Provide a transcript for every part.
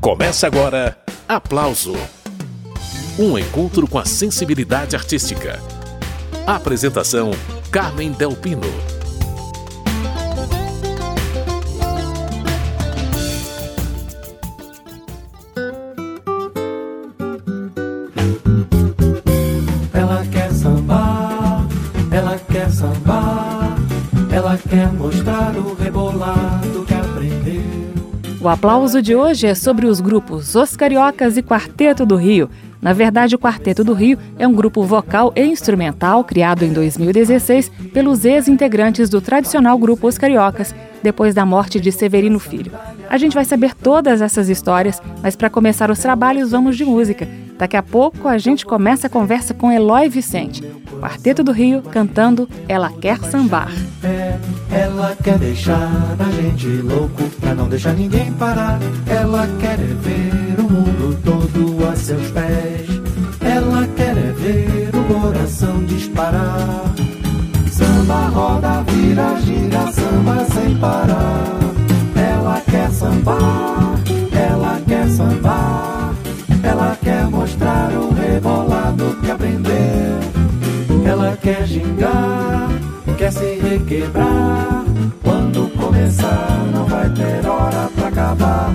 Começa agora Aplauso Um encontro com a sensibilidade artística. Apresentação: Carmen Delpino. Ela quer sambar, ela quer sambar, ela quer mostrar o rebolado. O aplauso de hoje é sobre os grupos Os Cariocas e Quarteto do Rio. Na verdade, o Quarteto do Rio é um grupo vocal e instrumental criado em 2016 pelos ex-integrantes do tradicional grupo Os Cariocas, depois da morte de Severino Filho. A gente vai saber todas essas histórias, mas para começar os trabalhos, vamos de música. Daqui a pouco a gente começa a conversa com Eloy Vicente, Quarteto do Rio, cantando Ela Quer Sambar. É, ela quer deixar a gente louco pra não deixar ninguém parar. Ela quer é ver o mundo todo a seus pés. Ela quer é ver o coração disparar. Samba roda, vira, gira, samba sem parar. Ela quer sambar, ela quer sambar. Ela quer mostrar o rebolado que aprendeu. Ela quer gingar, quer se requebrar. Quando começar, não vai ter hora pra acabar.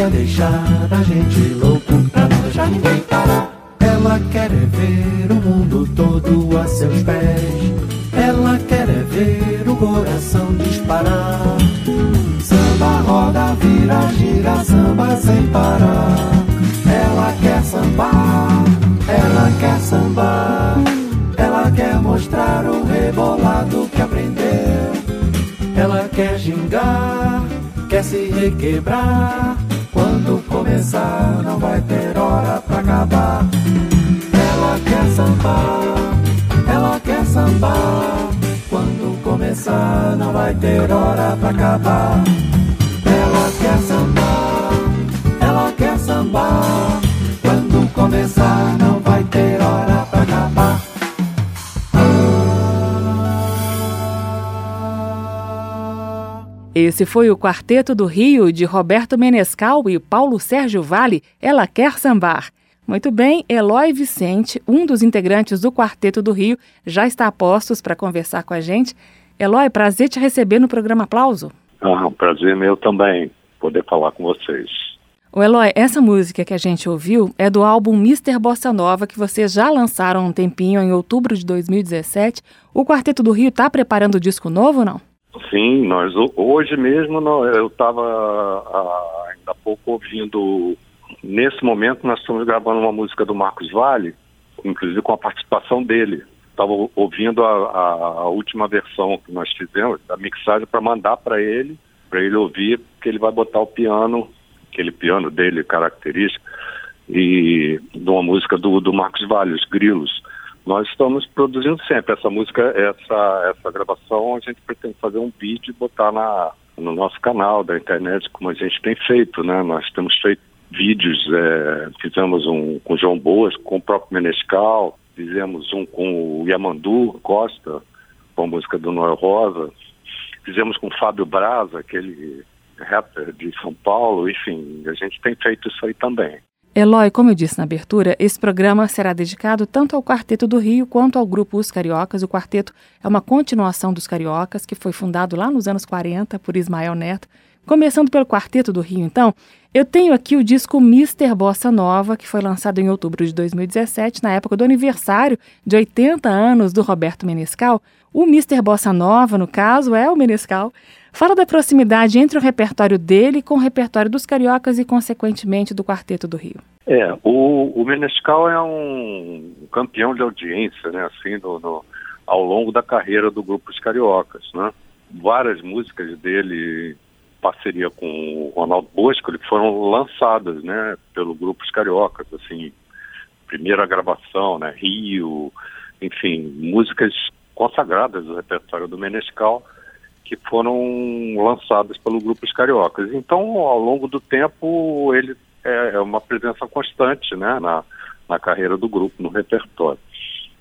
Quer deixar a gente louco pra não deixar ninguém parar. Ela quer é ver o mundo todo a seus pés. Ela quer é ver o coração disparar. Samba roda, vira, gira, samba sem parar. Ela quer sambar, ela quer sambar. Ela quer mostrar o rebolado que aprendeu. Ela quer gingar, quer se requebrar. Começar, não vai ter hora pra acabar. Ela quer sambar, ela quer sambar. Quando começar, não vai ter hora pra acabar. Ela quer sambar, ela quer sambar. Quando começar, não Esse foi o Quarteto do Rio de Roberto Menescal e Paulo Sérgio Vale, Ela Quer Sambar. Muito bem, Eloy Vicente, um dos integrantes do Quarteto do Rio, já está a postos para conversar com a gente. Eloy, prazer te receber no programa Aplauso. Ah, um prazer meu também poder falar com vocês. O Eloy, essa música que a gente ouviu é do álbum Mister Bossa Nova, que vocês já lançaram há um tempinho, em outubro de 2017. O Quarteto do Rio está preparando o disco novo, não? Sim, nós hoje mesmo eu estava ainda há pouco ouvindo. Nesse momento nós estamos gravando uma música do Marcos Vale, inclusive com a participação dele. Estava ouvindo a, a, a, última versão que nós fizemos, da mixagem, para mandar para ele, para ele ouvir, porque ele vai botar o piano, aquele piano dele característico, e de uma música do, do Marcos Vale, Os Grilos. Nós estamos produzindo sempre essa música, essa, essa gravação, a gente pretende fazer um vídeo e botar na, no nosso canal da internet, como a gente tem feito, né? Nós temos feito vídeos, é, fizemos um com o João Boas, com o próprio Menescal, fizemos um com o Yamandu Costa, com a música do Noel Rosa, fizemos com o Fábio Braza, aquele rapper de São Paulo, enfim, a gente tem feito isso aí também. Eloy, como eu disse na abertura, esse programa será dedicado tanto ao Quarteto do Rio quanto ao grupo Os Cariocas. O quarteto é uma continuação dos Cariocas, que foi fundado lá nos anos 40 por Ismael Neto. Começando pelo Quarteto do Rio, então, eu tenho aqui o disco Mister Bossa Nova, que foi lançado em outubro de 2017, na época do aniversário de 80 anos do Roberto Menescal. O Mister Bossa Nova, no caso, é o Menescal. Fala da proximidade entre o repertório dele com o repertório dos cariocas e, consequentemente, do Quarteto do Rio. É, o, o Menescal é um campeão de audiência, né? Assim, no, no, ao longo da carreira do grupo Os Cariocas, né? Várias músicas dele, parceria com o Ronaldo Bosco, foram lançadas, né, pelo grupo Os Cariocas, assim, primeira gravação, né, Rio, enfim, músicas consagradas do repertório do Menescal que foram lançadas pelo grupo Os Cariocas. Então, ao longo do tempo, ele é, é uma presença constante, né, na, na carreira do grupo, no repertório.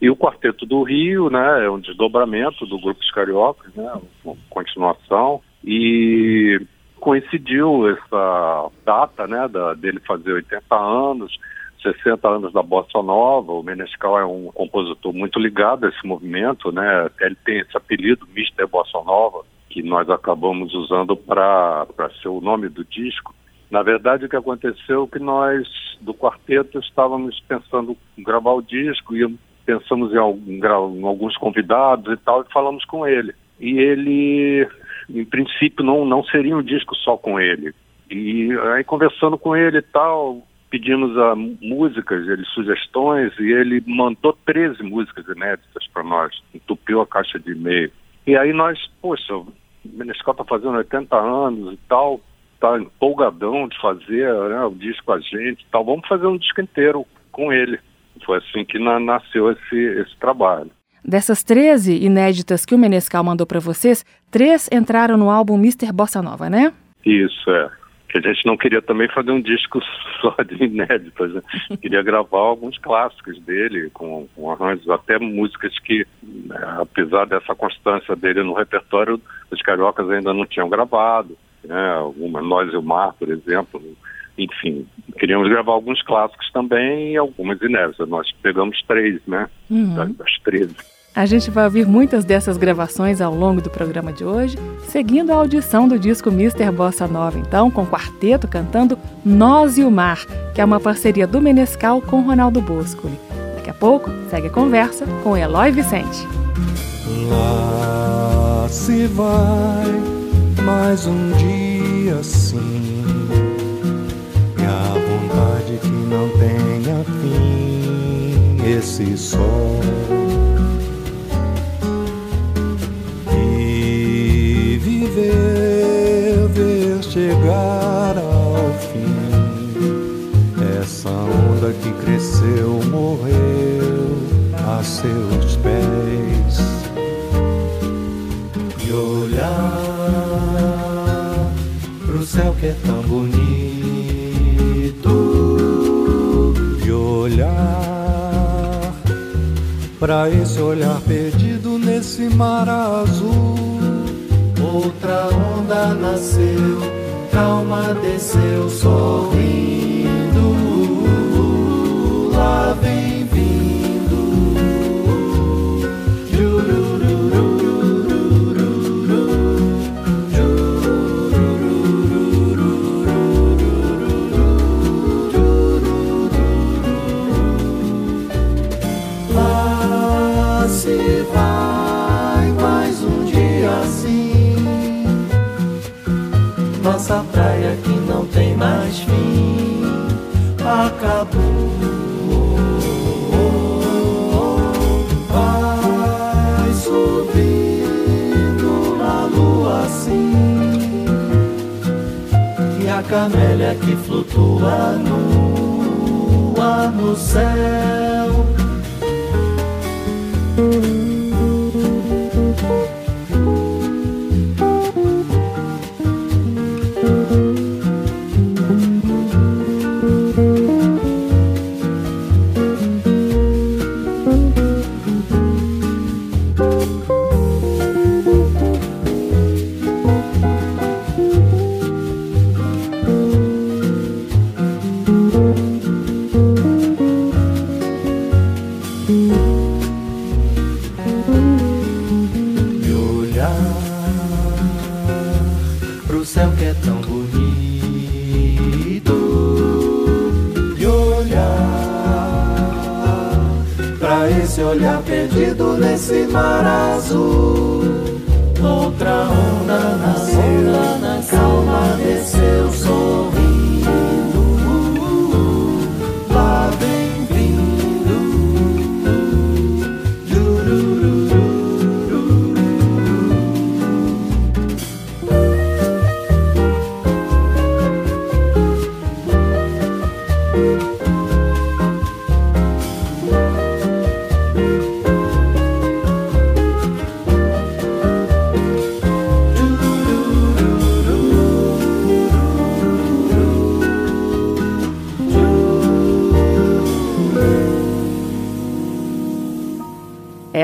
E o Quarteto do Rio, né, é um desdobramento do Grupo Os Cariocas, né, uma continuação, e coincidiu essa data, né, da, dele fazer 80 anos, 60 anos da Bossa Nova, o Menescal é um compositor muito ligado a esse movimento, né, ele tem esse apelido, Mister Bossa Nova, que nós acabamos usando para ser o nome do disco, na verdade, o que aconteceu é que nós, do quarteto, estávamos pensando em gravar o disco e pensamos em, em alguns convidados e tal, e falamos com ele. E ele, em princípio, não, não seria um disco só com ele. E aí, conversando com ele e tal, pedimos a músicas, ele sugestões, e ele mandou 13 músicas inéditas para nós, entupiu a caixa de e-mail. E aí nós, poxa, o Menescal está fazendo 80 anos e tal, tá empolgadão de fazer né, o disco com a gente tal. Vamos fazer um disco inteiro com ele. Foi assim que na, nasceu esse, esse trabalho. Dessas 13 inéditas que o Menescal mandou para vocês, três entraram no álbum Mr. Bossa Nova, né? Isso, é. Que a gente não queria também fazer um disco só de inéditas, né? queria gravar alguns clássicos dele, com, com arranjos, até músicas que, né, apesar dessa constância dele no repertório, os cariocas ainda não tinham gravado né? Alguma, Nós e o Mar, por exemplo. Enfim, queríamos gravar alguns clássicos também e algumas inéditas. Nós pegamos três, né? Uhum. Das, das 13. A gente vai ouvir muitas dessas gravações ao longo do programa de hoje, seguindo a audição do disco Mister Bossa Nova, então, com o quarteto cantando Nós e o Mar, que é uma parceria do Menescal com Ronaldo Bosco. Daqui a pouco, segue a conversa com Eloy Vicente. Lá se vai mais um dia assim. E a vontade que não tenha fim, esse sol. Chegar ao fim. Essa onda que cresceu, morreu a seus pés. E olhar céu que é tão bonito e olhar para esse olhar perdido nesse mar azul. Outra onda nasceu, calma desceu, sorrindo. Lá vem no ar no céu. céu que é tão bonito e olhar pra esse olhar perdido nesse mar azul. Outra onda nasceu.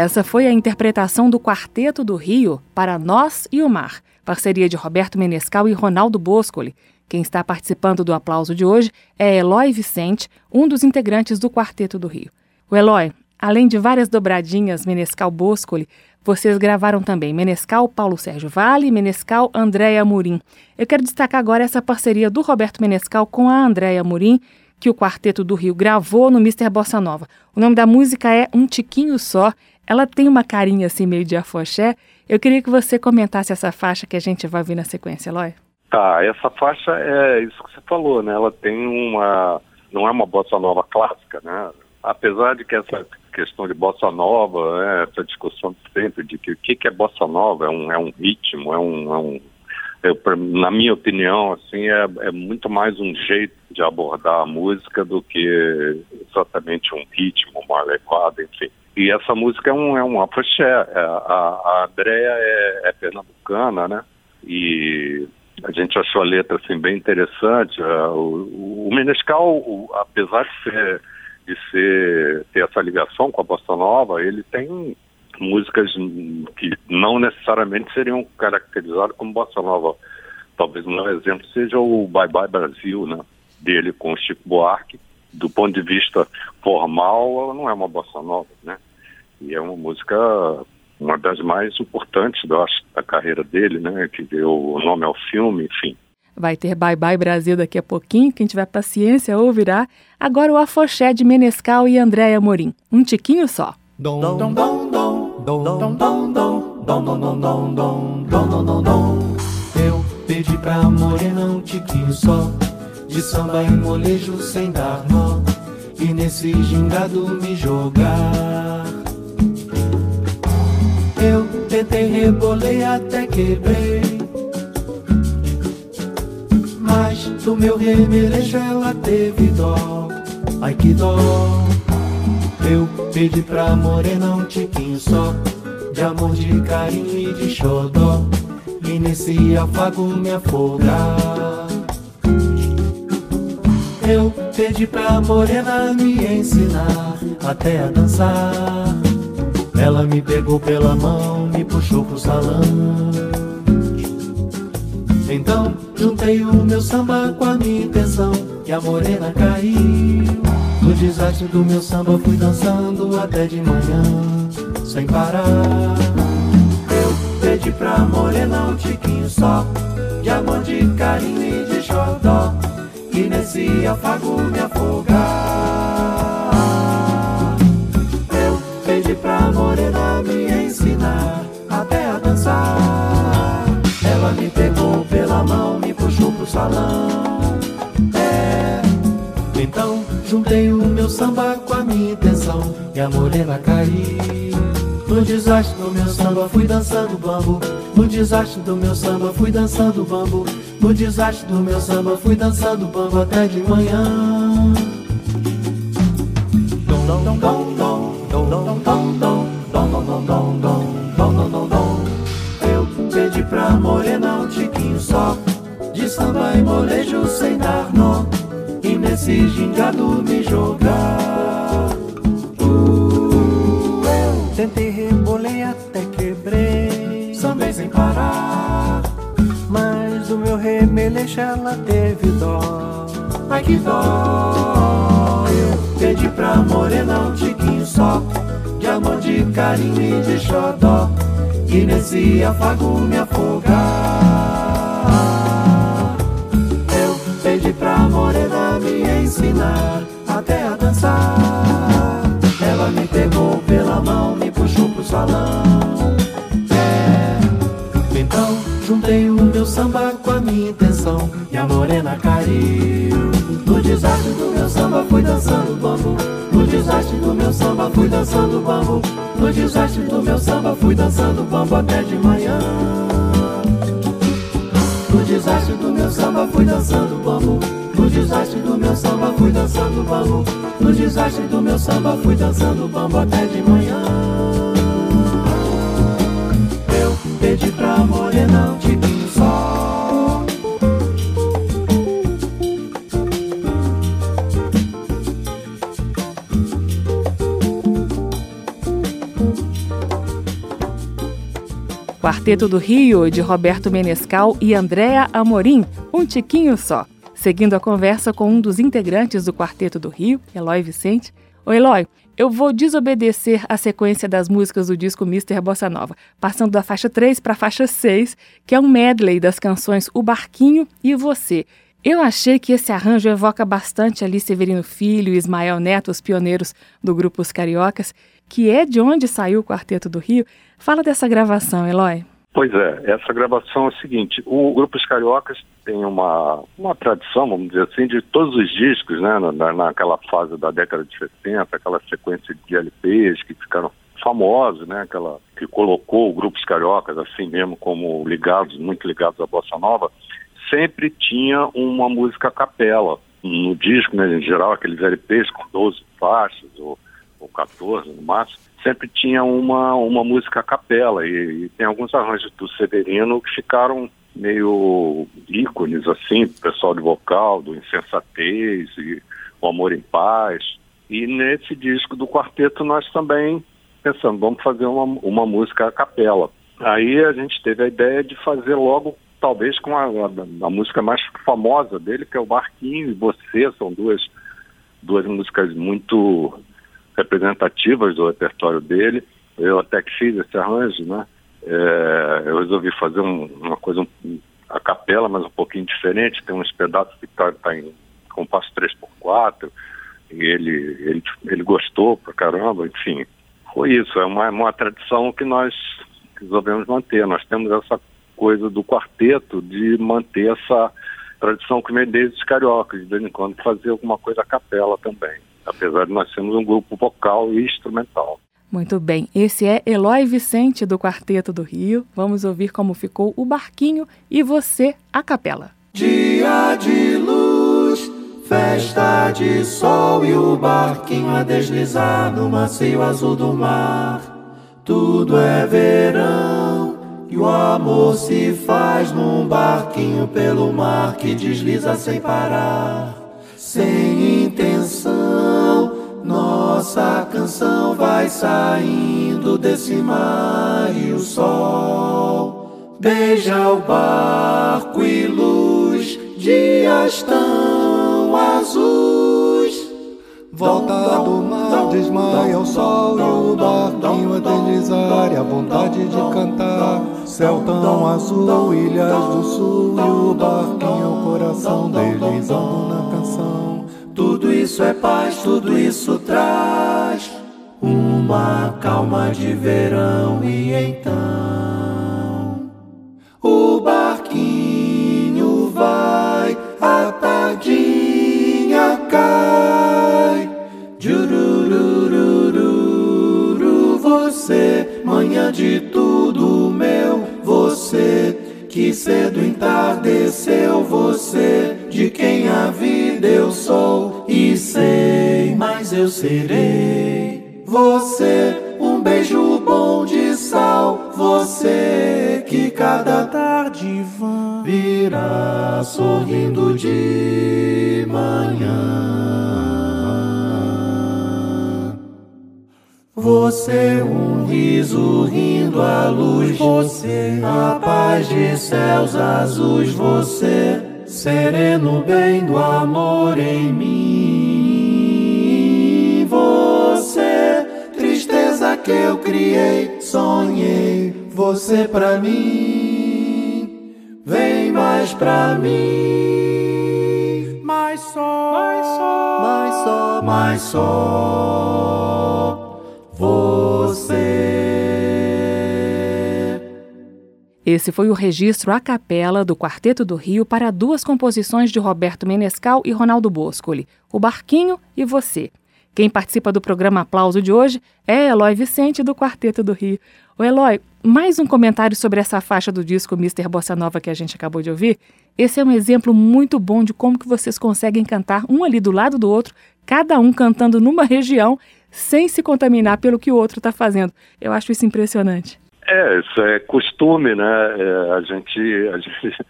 Essa foi a interpretação do Quarteto do Rio para Nós e o Mar, parceria de Roberto Menescal e Ronaldo Boscoli. Quem está participando do aplauso de hoje é Eloy Vicente, um dos integrantes do Quarteto do Rio. O Eloy, além de várias dobradinhas Menescal Boscoli, vocês gravaram também Menescal Paulo Sérgio Vale e Menescal Andréa Murim. Eu quero destacar agora essa parceria do Roberto Menescal com a Andréa Murim, que o Quarteto do Rio gravou no Mister Bossa Nova. O nome da música é Um Tiquinho Só. Ela tem uma carinha assim meio de afoxé. Eu queria que você comentasse essa faixa que a gente vai ver na sequência, Eloy. Tá, essa faixa é isso que você falou, né? Ela tem uma. não é uma bossa nova clássica, né? Apesar de que essa questão de bossa nova, né, essa discussão sempre de que o que, é bossa nova, é um, é um ritmo, é um. É um na minha opinião, assim, é, é muito mais um jeito de abordar a música do que exatamente um ritmo, uma levada, enfim. E essa música é um, é um afoxé. É, a, a Andrea é, é pernambucana, né? E a gente achou a letra assim, bem interessante. Uh, o, o Menescal, o, apesar de ser, de ser ter essa ligação com a bossa nova, ele tem músicas que não necessariamente seriam caracterizadas como bossa nova. Talvez um exemplo seja o Bye Bye Brasil, né? Dele com o Chico Buarque. Do ponto de vista formal, ela não é uma bossa nova, né? E é uma música uma das mais importantes, eu acho, da carreira dele, né? Que deu o nome ao filme, enfim. Vai ter Bye Bye Brasil daqui a pouquinho, quem tiver paciência ouvirá. Agora o afoxé de Menescal e Andréia Morim. Um tiquinho só. Dom, dom, dom, dom, dom, dom, dom, dom, dom, dom, dom, dom, dom, dom, dom, dom. Eu pedi pra morena um tiquinho só, de samba e molejo sem dar nó, e nesse gingado me jogar. Eu tentei, rebolei até quebrei. Mas do meu remeleixo ela teve dó. Ai que dó. Eu pedi pra morena um tiquinho só. De amor, de carinho e de xodó. E nesse afago me afogar. Eu pedi pra morena me ensinar até a dançar. Ela me pegou pela mão, me puxou pro salão. Então juntei o meu samba com a minha intenção e a morena caiu. No desastre do meu samba fui dançando até de manhã, sem parar. Eu pedi pra morena um tiquinho só, de amor, de carinho e de xodó. E nesse afago me afogar. Pra morena me ensinar até a dançar. Ela me pegou pela mão, me puxou pro salão. É, então juntei o meu samba com a minha intenção e a morena caiu. No desastre do meu samba fui dançando bambu. No desastre do meu samba fui dançando bambu. No desastre do meu samba fui dançando bambu até de manhã. Dom, dom, dom, dom. Eu pedi pra morena um tiquinho só De samba e molejo sem dar nó E nesse gingado me jogar. Uh, Eu tentei, rebolei até quebrei Sambei sem parar. Mas o meu remeleixo ela teve dó. Ai que dó. Eu pedi pra morena um tiquinho só De amor, de carinho e de xodó. E nesse afago me afogar. Eu pedi pra morena me ensinar Até a dançar. Ela me pegou pela mão, me puxou pro salão juntei o meu samba com a minha intenção E a morena caiu. No desastre do meu samba fui dançando bambu. No desastre do meu samba fui dançando bambu. No desastre do meu samba fui dançando bambu até de manhã. No desastre do meu samba fui dançando bambu. No desastre do meu samba fui dançando bambu. No desastre do meu samba fui dançando bambu até de manhã Pedi pra um tiquinho só Quarteto do Rio, de Roberto Menescal e Andréa Amorim, um tiquinho só. Seguindo a conversa com um dos integrantes do Quarteto do Rio, Eloy Vicente. Ô Eloy, eu vou desobedecer a sequência das músicas do disco Mister Bossa Nova, passando da faixa 3 para a faixa 6, que é um medley das canções O Barquinho e Você. Eu achei que esse arranjo evoca bastante ali Severino Filho e Ismael Neto, os pioneiros do grupo Os Cariocas, que é de onde saiu o Quarteto do Rio. Fala dessa gravação, Eloy. Pois é, essa gravação é o seguinte, o Grupo Os Cariocas tem uma, uma tradição, vamos dizer assim, de todos os discos, né, na, naquela fase da década de 60, aquela sequência de LPs que ficaram famosos, né, aquela que colocou o Grupo Os Cariocas assim mesmo como ligados, muito ligados à Bossa Nova, sempre tinha uma música capela no disco, né, em geral aqueles LPs com 12 faixas ou, ou 14 no máximo, sempre tinha uma, uma música a capela e, e, tem alguns arranjos do Severino que ficaram meio ícones, assim, pessoal de vocal, do Insensatez e O Amor em Paz. E nesse disco do quarteto nós também pensamos, vamos fazer uma, uma música a capela. Aí a gente teve a ideia de fazer logo, talvez com a, a, a música mais famosa dele, que é o Barquinho e Você, são duas, duas músicas muito representativas do repertório dele. Eu até que fiz esse arranjo, né? É, eu resolvi fazer um, uma coisa, um, a capela, mas um pouquinho diferente. Tem uns pedaços que está tá em compasso 3x4, e ele, ele, ele gostou pra caramba, enfim. Foi isso, é uma, uma tradição que nós resolvemos manter. Nós temos essa coisa do quarteto de manter essa tradição que vem desde os cariocas, de vez em quando fazer alguma coisa a capela também apesar de nós sermos um grupo vocal e instrumental. Muito bem, esse é Eloy Vicente do Quarteto do Rio. Vamos ouvir como ficou o barquinho e você a capela. Dia de luz, festa de sol e o barquinho a deslizar no macio azul do mar. Tudo é verão e o amor se faz num barquinho pelo mar que desliza sem parar, sem canção vai saindo desse mar e o sol beija o barco e luz, dias tão azuis. Volta do mar, desmaia o sol e o barquinho a deslizar e a vontade de cantar. Céu tão azul, ilhas do sul e o barquinho, o coração deslizando na canção. Tudo isso é paz, tudo isso traz uma calma de verão e então o barquinho vai, a tardinha cai. Jurururururu, você, manhã de tudo meu, você que cedo entardeceu, você de quem a vida eu sou e sei, mas eu serei. Você, um beijo bom de sal, você que cada tarde vã virá sorrindo de manhã. Você, um riso rindo à luz, você, a paz de céus azuis, você sereno bem do amor em mim. Você, tristeza que eu criei, sonhei, você pra mim, vem mais pra mim. Mais só, mais só, mais só, mais só, Esse foi o registro a capela do Quarteto do Rio para duas composições de Roberto Menescal e Ronaldo Boscoli, O Barquinho e Você. Quem participa do programa Aplauso de hoje é Eloy Vicente, do Quarteto do Rio. O Eloy, mais um comentário sobre essa faixa do disco Mister Bossa Nova que a gente acabou de ouvir. Esse é um exemplo muito bom de como que vocês conseguem cantar um ali do lado do outro, cada um cantando numa região, sem se contaminar pelo que o outro está fazendo. Eu acho isso impressionante. É, isso é costume, né? É, a, gente, a gente,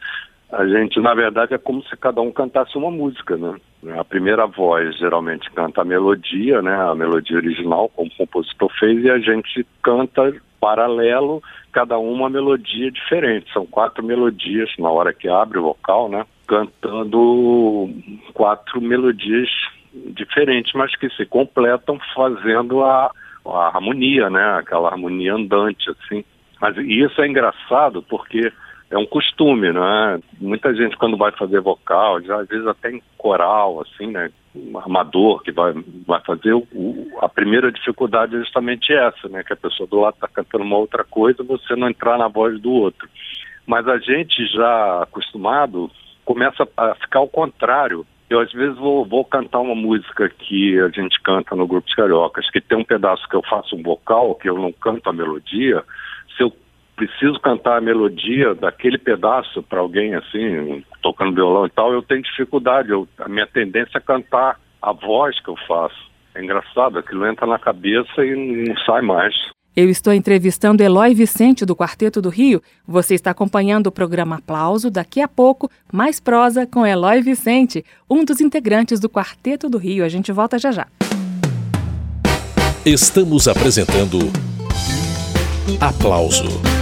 a gente, na verdade, é como se cada um cantasse uma música, né? A primeira voz geralmente canta a melodia, né? A melodia original, como o compositor fez, e a gente canta paralelo, cada uma melodia diferente. São quatro melodias na hora que abre o vocal, né? Cantando quatro melodias diferentes, mas que se completam fazendo a, a harmonia, né? Aquela harmonia andante, assim. Mas isso é engraçado porque é um costume, né? Muita gente quando vai fazer vocal, já às vezes até em coral, assim, né? Um amador que vai, vai fazer, o, a primeira dificuldade é justamente essa, né? Que a pessoa do lado está cantando uma outra coisa, você não entrar na voz do outro. Mas a gente já acostumado começa a ficar ao contrário. Eu às vezes vou, vou cantar uma música que a gente canta no Grupo Cariocas, que tem um pedaço que eu faço um vocal, que eu não canto a melodia. Se eu preciso cantar a melodia daquele pedaço para alguém assim, tocando violão e tal, eu tenho dificuldade. Eu, a minha tendência é cantar a voz que eu faço. É engraçado, aquilo entra na cabeça e não sai mais. Eu estou entrevistando Eloy Vicente, do Quarteto do Rio. Você está acompanhando o programa Aplauso. Daqui a pouco, mais prosa com Eloy Vicente, um dos integrantes do Quarteto do Rio. A gente volta já já. Estamos apresentando Aplauso